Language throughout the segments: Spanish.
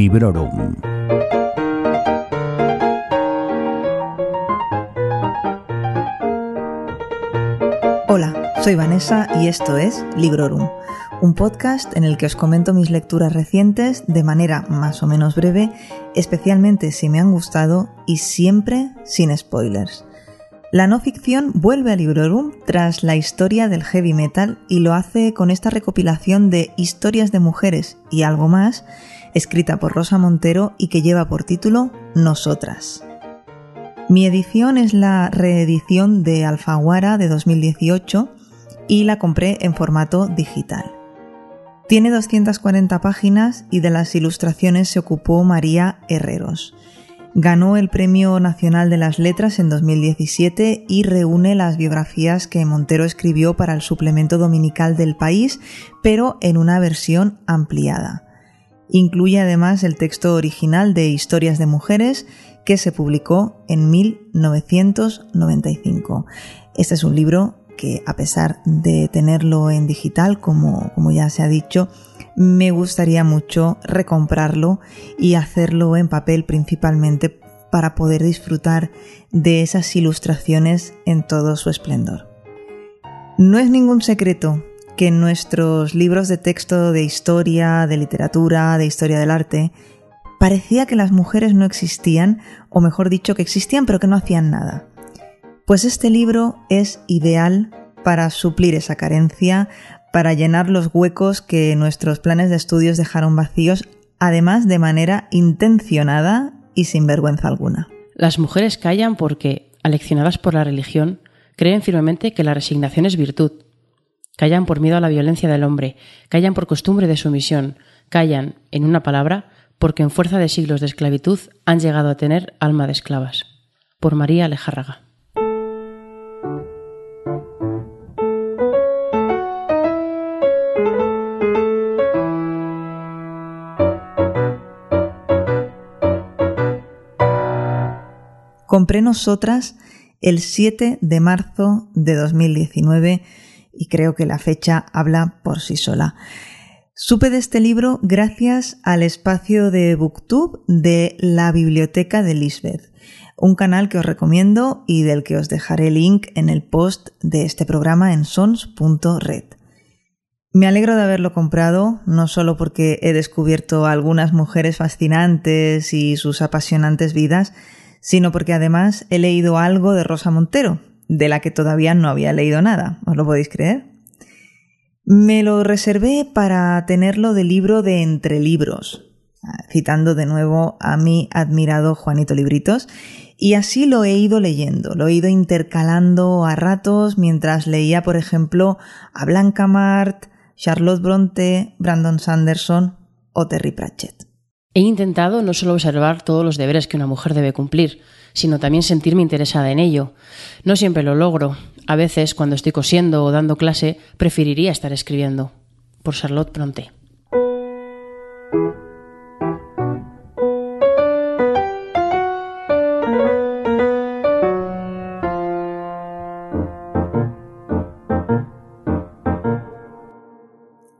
Librorum. Hola, soy Vanessa y esto es Librorum, un podcast en el que os comento mis lecturas recientes de manera más o menos breve, especialmente si me han gustado y siempre sin spoilers. La no ficción vuelve a Librorum tras la historia del heavy metal y lo hace con esta recopilación de historias de mujeres y algo más, escrita por Rosa Montero y que lleva por título Nosotras. Mi edición es la reedición de Alfaguara de 2018 y la compré en formato digital. Tiene 240 páginas y de las ilustraciones se ocupó María Herreros. Ganó el Premio Nacional de las Letras en 2017 y reúne las biografías que Montero escribió para el suplemento dominical del país, pero en una versión ampliada. Incluye además el texto original de Historias de Mujeres que se publicó en 1995. Este es un libro que a pesar de tenerlo en digital, como, como ya se ha dicho, me gustaría mucho recomprarlo y hacerlo en papel principalmente para poder disfrutar de esas ilustraciones en todo su esplendor. No es ningún secreto que nuestros libros de texto de historia, de literatura, de historia del arte, parecía que las mujeres no existían, o mejor dicho, que existían pero que no hacían nada. Pues este libro es ideal para suplir esa carencia, para llenar los huecos que nuestros planes de estudios dejaron vacíos, además de manera intencionada y sin vergüenza alguna. Las mujeres callan porque, aleccionadas por la religión, creen firmemente que la resignación es virtud. Callan por miedo a la violencia del hombre, callan por costumbre de sumisión, callan, en una palabra, porque en fuerza de siglos de esclavitud han llegado a tener alma de esclavas. Por María Alejárraga. Compré nosotras el 7 de marzo de 2019 y creo que la fecha habla por sí sola. Supe de este libro gracias al espacio de Booktube de la Biblioteca de Lisbeth, un canal que os recomiendo y del que os dejaré link en el post de este programa en sons.red. Me alegro de haberlo comprado, no solo porque he descubierto algunas mujeres fascinantes y sus apasionantes vidas, sino porque además he leído algo de Rosa Montero, de la que todavía no había leído nada. ¿Os lo podéis creer? Me lo reservé para tenerlo de libro de entre libros, citando de nuevo a mi admirado Juanito Libritos, y así lo he ido leyendo, lo he ido intercalando a ratos mientras leía, por ejemplo, a Blanca Mart, Charlotte Bronte, Brandon Sanderson o Terry Pratchett. He intentado no solo observar todos los deberes que una mujer debe cumplir, sino también sentirme interesada en ello. No siempre lo logro. A veces, cuando estoy cosiendo o dando clase, preferiría estar escribiendo. Por Charlotte Bronte.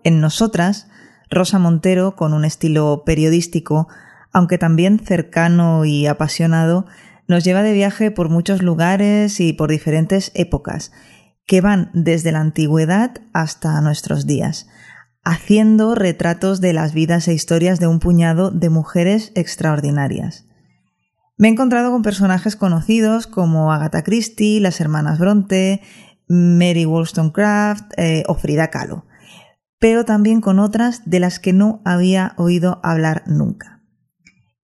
En nosotras, Rosa Montero, con un estilo periodístico, aunque también cercano y apasionado, nos lleva de viaje por muchos lugares y por diferentes épocas, que van desde la antigüedad hasta nuestros días, haciendo retratos de las vidas e historias de un puñado de mujeres extraordinarias. Me he encontrado con personajes conocidos como Agatha Christie, las hermanas Bronte, Mary Wollstonecraft eh, o Frida Kahlo pero también con otras de las que no había oído hablar nunca.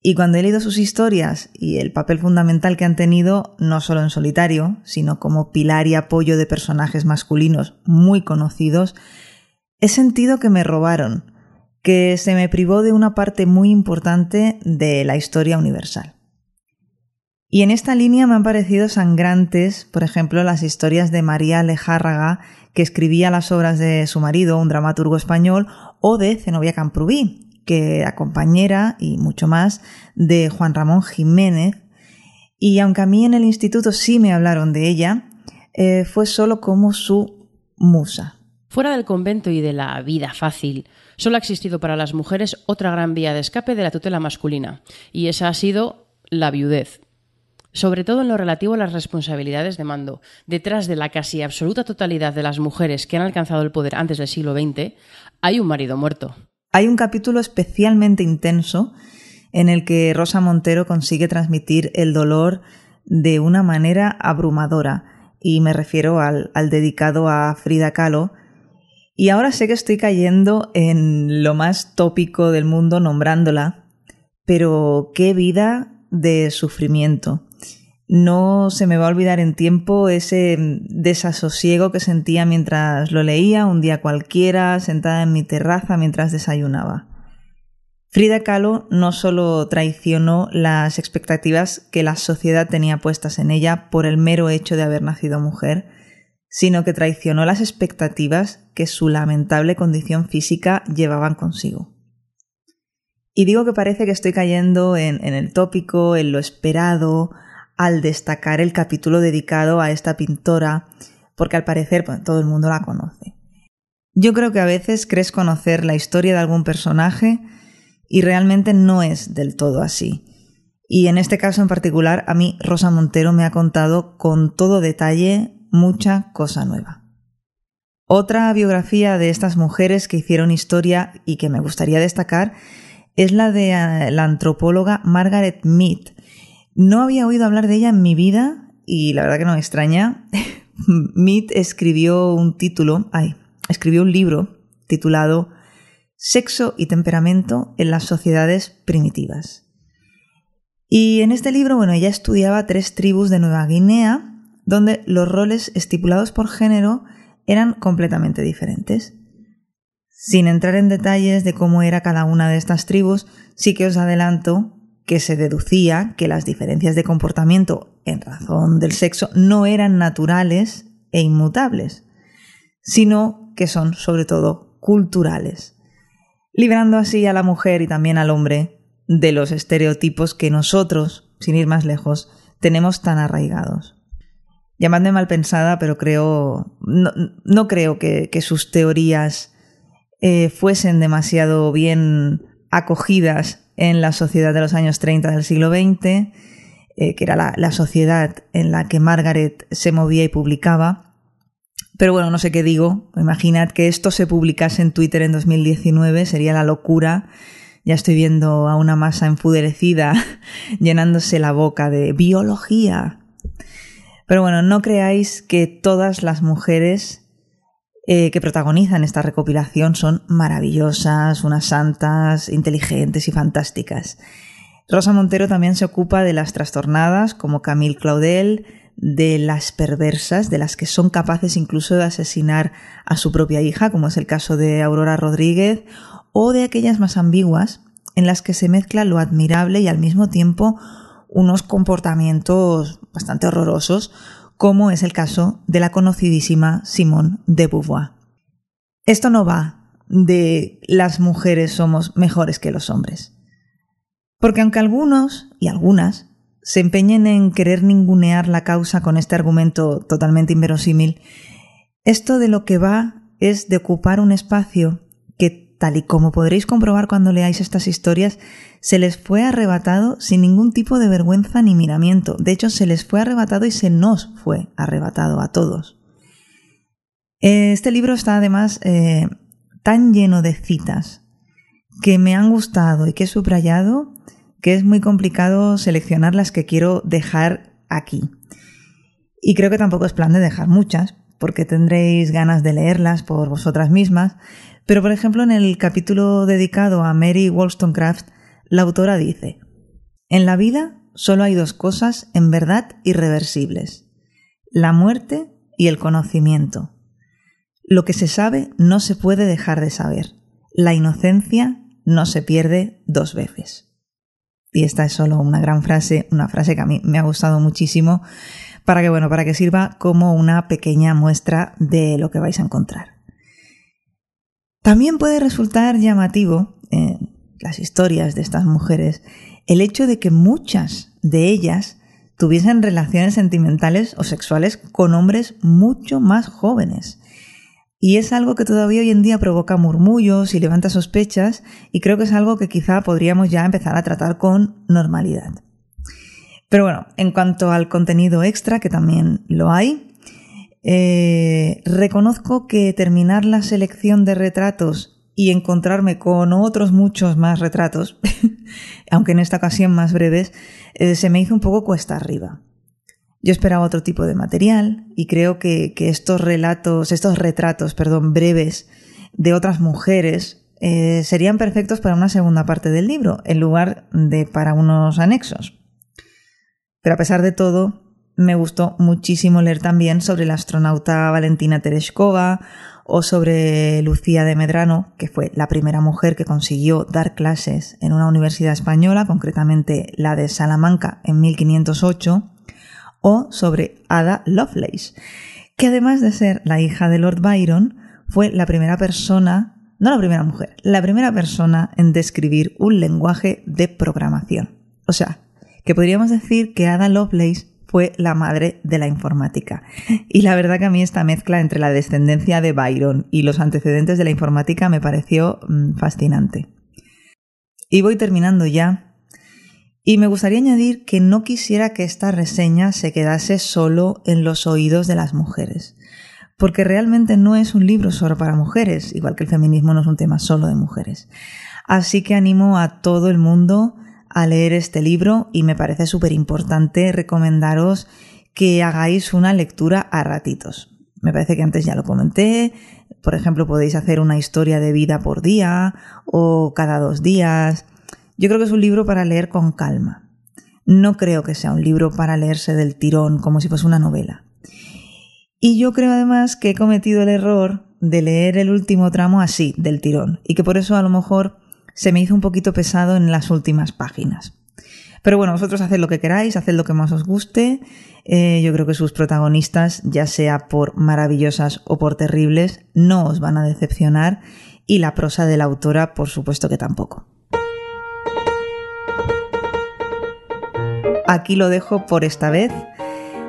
Y cuando he leído sus historias y el papel fundamental que han tenido, no solo en solitario, sino como pilar y apoyo de personajes masculinos muy conocidos, he sentido que me robaron, que se me privó de una parte muy importante de la historia universal. Y en esta línea me han parecido sangrantes, por ejemplo, las historias de María Alejárraga, que escribía las obras de su marido, un dramaturgo español, o de Zenobia Camprubí, que era compañera y mucho más de Juan Ramón Jiménez. Y aunque a mí en el instituto sí me hablaron de ella, eh, fue solo como su musa. Fuera del convento y de la vida fácil, solo ha existido para las mujeres otra gran vía de escape de la tutela masculina, y esa ha sido la viudez. Sobre todo en lo relativo a las responsabilidades de mando. Detrás de la casi absoluta totalidad de las mujeres que han alcanzado el poder antes del siglo XX, hay un marido muerto. Hay un capítulo especialmente intenso en el que Rosa Montero consigue transmitir el dolor de una manera abrumadora, y me refiero al, dedicado a Frida Kahlo, y ahora sé que estoy cayendo en lo más tópico del mundo nombrándola, pero qué vida de sufrimiento. No se me va a olvidar en tiempo ese desasosiego que sentía mientras lo leía, un día cualquiera, sentada en mi terraza mientras desayunaba. Frida Kahlo no solo traicionó las expectativas que la sociedad tenía puestas en ella por el mero hecho de haber nacido mujer, sino que traicionó las expectativas que su lamentable condición física llevaban consigo. Y digo que parece que estoy cayendo en, el tópico, en lo esperado, al destacar el capítulo dedicado a esta pintora, porque al parecer todo el mundo la conoce. Yo creo que a veces crees conocer la historia de algún personaje y realmente no es del todo así. Y en este caso en particular, a mí Rosa Montero me ha contado con todo detalle mucha cosa nueva. Otra biografía de estas mujeres que hicieron historia y que me gustaría destacar es la de la antropóloga Margaret Mead. No había oído hablar de ella en mi vida y la verdad que no me extraña. Mead escribió un título, escribió un libro titulado Sexo y temperamento en las sociedades primitivas. Y en este libro, bueno, ella estudiaba tres tribus de Nueva Guinea donde los roles estipulados por género eran completamente diferentes. Sin entrar en detalles de cómo era cada una de estas tribus, sí que os adelanto que se deducía que las diferencias de comportamiento en razón del sexo no eran naturales e inmutables, sino que son sobre todo culturales, librando así a la mujer y también al hombre de los estereotipos que nosotros, sin ir más lejos, tenemos tan arraigados. Llamadme mal pensada, pero creo, no, creo que, sus teorías eh, fuesen demasiado bien acogidas en la sociedad de los años 30 del siglo XX, eh, que era la, sociedad en la que Margaret se movía y publicaba. Pero bueno, no sé qué digo. Imaginad que esto se publicase en Twitter en 2019, sería la locura. Ya estoy viendo a una masa enfuderecida llenándose la boca de biología, pero bueno, no creáis que todas las mujeres eh, que protagonizan esta recopilación son maravillosas, unas santas, inteligentes y fantásticas. Rosa Montero también se ocupa de las trastornadas, como Camille Claudel, de las perversas, de las que son capaces incluso de asesinar a su propia hija, como es el caso de Aurora Rodríguez, o de aquellas más ambiguas, en las que se mezcla lo admirable y al mismo tiempo unos comportamientos bastante horrorosos, como es el caso de la conocidísima Simone de Beauvoir. Esto no va de las mujeres somos mejores que los hombres. Porque aunque algunos y algunas se empeñen en querer ningunear la causa con este argumento totalmente inverosímil, esto de lo que va es de ocupar un espacio tal y como podréis comprobar cuando leáis estas historias, se les fue arrebatado sin ningún tipo de vergüenza ni miramiento. De hecho, se les fue arrebatado y se nos fue arrebatado a todos. Este libro está además eh, tan lleno de citas que me han gustado y que he subrayado que es muy complicado seleccionar las que quiero dejar aquí. Y creo que tampoco es plan de dejar muchas, porque tendréis ganas de leerlas por vosotras mismas, pero, por ejemplo, en el capítulo dedicado a Mary Wollstonecraft, la autora dice, En la vida solo hay dos cosas en verdad irreversibles, la muerte y el conocimiento. Lo que se sabe no se puede dejar de saber. La inocencia no se pierde dos veces. Y esta es solo una gran frase, una frase que a mí me ha gustado muchísimo, para que, bueno, para que sirva como una pequeña muestra de lo que vais a encontrar. También puede resultar llamativo en las historias de estas mujeres el hecho de que muchas de ellas tuviesen relaciones sentimentales o sexuales con hombres mucho más jóvenes. Y es algo que todavía hoy en día provoca murmullos y levanta sospechas y creo que es algo que quizá podríamos ya empezar a tratar con normalidad. Pero bueno, en cuanto al contenido extra, que también lo hay, eh, reconozco que terminar la selección de retratos y encontrarme con otros muchos más retratos, aunque en esta ocasión más breves, eh, se me hizo un poco cuesta arriba. Yo esperaba otro tipo de material y creo que, estos relatos, estos retratos, perdón, breves de otras mujeres eh, serían perfectos para una segunda parte del libro, en lugar de para unos anexos. Pero a pesar de todo, me gustó muchísimo leer también sobre la astronauta Valentina Tereshkova o sobre Lucía de Medrano, que fue la primera mujer que consiguió dar clases en una universidad española, concretamente la de Salamanca en 1508, o sobre Ada Lovelace, que además de ser la hija de Lord Byron, fue la primera persona, no la primera mujer, la primera persona en describir un lenguaje de programación. O sea, que podríamos decir que Ada Lovelace fue la madre de la informática. Y la verdad que a mí esta mezcla entre la descendencia de Byron y los antecedentes de la informática me pareció mm, fascinante. Y voy terminando ya. Y me gustaría añadir que no quisiera que esta reseña se quedase solo en los oídos de las mujeres, porque realmente no es un libro solo para mujeres, igual que el feminismo no es un tema solo de mujeres. Así que animo a todo el mundo a leer este libro y me parece súper importante recomendaros que hagáis una lectura a ratitos. Me parece que antes ya lo comenté. Por ejemplo, podéis hacer una historia de vida por día o cada dos días. Yo creo que es un libro para leer con calma. No creo que sea un libro para leerse del tirón como si fuese una novela. Y yo creo además que he cometido el error de leer el último tramo así, del tirón, y que por eso a lo mejor se me hizo un poquito pesado en las últimas páginas. Pero bueno, vosotros haced lo que queráis, haced lo que más os guste. Eh, yo creo que sus protagonistas, ya sea por maravillosas o por terribles, no os van a decepcionar y la prosa de la autora, por supuesto que tampoco. Aquí lo dejo por esta vez.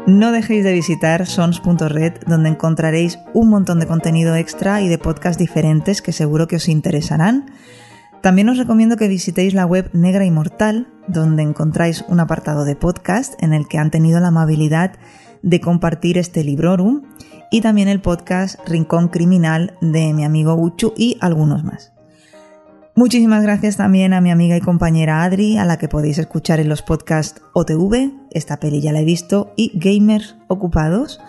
No dejéis de visitar sons.red donde encontraréis un montón de contenido extra y de podcasts diferentes que seguro que os interesarán. También os recomiendo que visitéis la web Negra Inmortal, donde encontráis un apartado de podcast en el que han tenido la amabilidad de compartir este librorum y también el podcast Rincón Criminal de mi amigo Uchu y algunos más. Muchísimas gracias también a mi amiga y compañera Adri, a la que podéis escuchar en los podcasts OTV, esta peli ya la he visto, y Gamers Ocupados.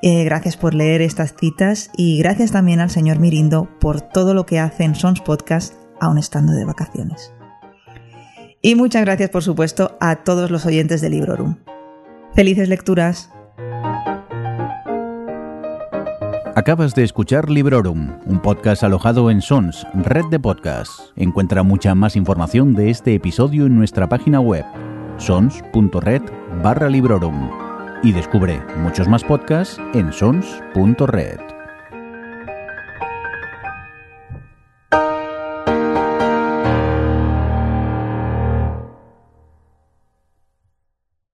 Eh, gracias por leer estas citas y gracias también al señor Mirindo por todo lo que hace en Sons Podcast aún estando de vacaciones. Y muchas gracias, por supuesto, a todos los oyentes de Librorum. Felices lecturas. Acabas de escuchar Librorum, un podcast alojado en Sons, red de podcasts. Encuentra mucha más información de este episodio en nuestra página web, sons.red barra Librorum. Y descubre muchos más podcasts en sons.red.